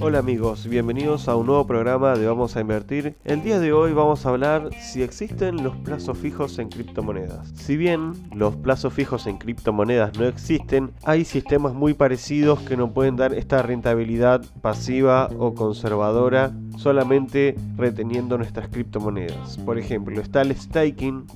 Hola amigos, bienvenidos a un nuevo programa de Vamos a Invertir. El día de hoy vamos a hablar si existen los plazos fijos en criptomonedas. Si bien los plazos fijos en criptomonedas no existen, hay sistemas muy parecidos que nos pueden dar esta rentabilidad pasiva o conservadora solamente reteniendo nuestras criptomonedas. Por ejemplo, está el staking,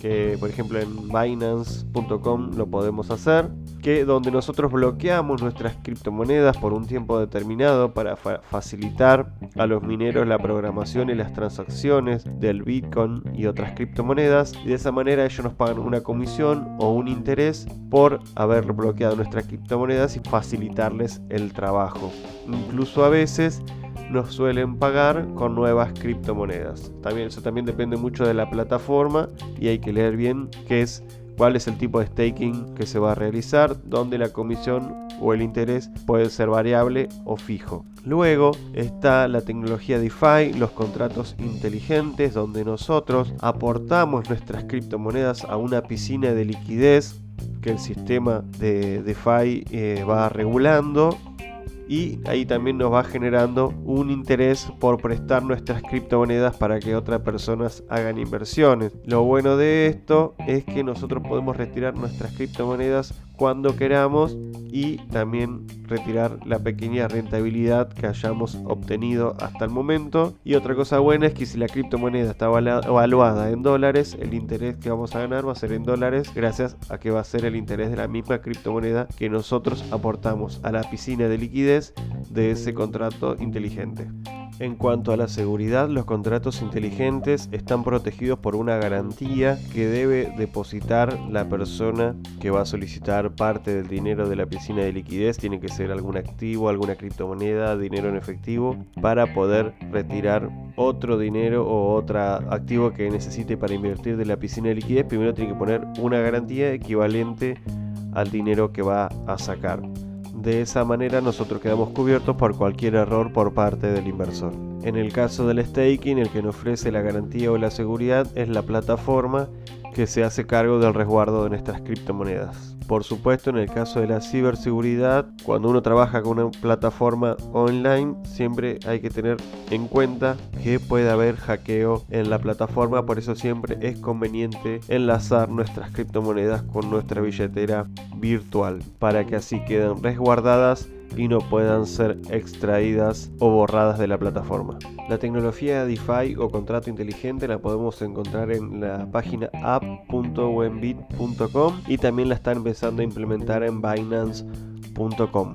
que por ejemplo en Binance.com lo podemos hacer, que donde nosotros bloqueamos nuestras criptomonedas por un tiempo determinado para facilitar a los mineros la programación y las transacciones del Bitcoin y otras criptomonedas y de esa manera ellos nos pagan una comisión o un interés por haber bloqueado nuestras criptomonedas y facilitarles el trabajo. Incluso a veces nos suelen pagar con nuevas criptomonedas. También eso también depende mucho de la plataforma y hay que leer bien qué es cuál es el tipo de staking que se va a realizar, donde la comisión o el interés puede ser variable o fijo. Luego está la tecnología DeFi, los contratos inteligentes, donde nosotros aportamos nuestras criptomonedas a una piscina de liquidez que el sistema de DeFi eh, va regulando y ahí también nos va generando un interés por prestar nuestras criptomonedas para que otras personas hagan inversiones. Lo bueno de esto es que nosotros podemos retirar nuestras criptomonedas cuando queramos y también retirar la pequeña rentabilidad que hayamos obtenido hasta el momento. Y otra cosa buena es que si la criptomoneda está evaluada en dólares, el interés que vamos a ganar va a ser en dólares gracias a que va a ser el interés de la misma criptomoneda que nosotros aportamos a la piscina de liquidez de ese contrato inteligente. En cuanto a la seguridad, los contratos inteligentes están protegidos por una garantía que debe depositar la persona que va a solicitar parte del dinero de la piscina de liquidez. Tiene que ser algún activo, alguna criptomoneda, dinero en efectivo, para poder retirar otro dinero o otro activo que necesite para invertir de la piscina de liquidez. Primero tiene que poner una garantía equivalente al dinero que va a sacar. De esa manera nosotros quedamos cubiertos por cualquier error por parte del inversor. En el caso del staking, el que nos ofrece la garantía o la seguridad es la plataforma que se hace cargo del resguardo de nuestras criptomonedas. Por supuesto, en el caso de la ciberseguridad, cuando uno trabaja con una plataforma online, siempre hay que tener en cuenta que puede haber hackeo en la plataforma, por eso siempre es conveniente enlazar nuestras criptomonedas con nuestra billetera virtual para que así queden resguardadas y no puedan ser extraídas o borradas de la plataforma. La tecnología DeFi o contrato inteligente la podemos encontrar en la página app.wembit.com y también la están empezando a implementar en binance.com.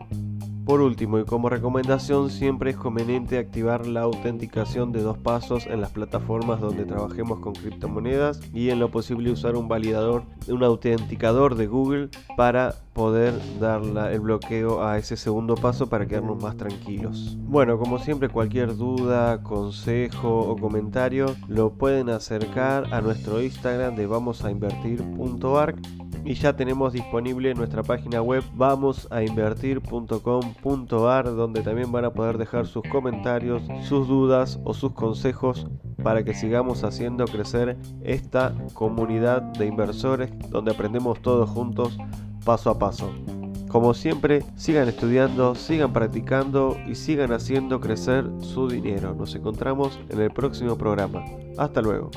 Por último y como recomendación siempre es conveniente activar la autenticación de dos pasos en las plataformas donde trabajemos con criptomonedas y en lo posible usar un validador, un autenticador de Google para poder dar el bloqueo a ese segundo paso para quedarnos más tranquilos. Bueno, como siempre cualquier duda, consejo o comentario lo pueden acercar a nuestro Instagram de vamosainvertir.arc y ya tenemos disponible nuestra página web vamosainvertir.com.ar donde también van a poder dejar sus comentarios, sus dudas o sus consejos para que sigamos haciendo crecer esta comunidad de inversores donde aprendemos todos juntos paso a paso. Como siempre, sigan estudiando, sigan practicando y sigan haciendo crecer su dinero. Nos encontramos en el próximo programa. Hasta luego.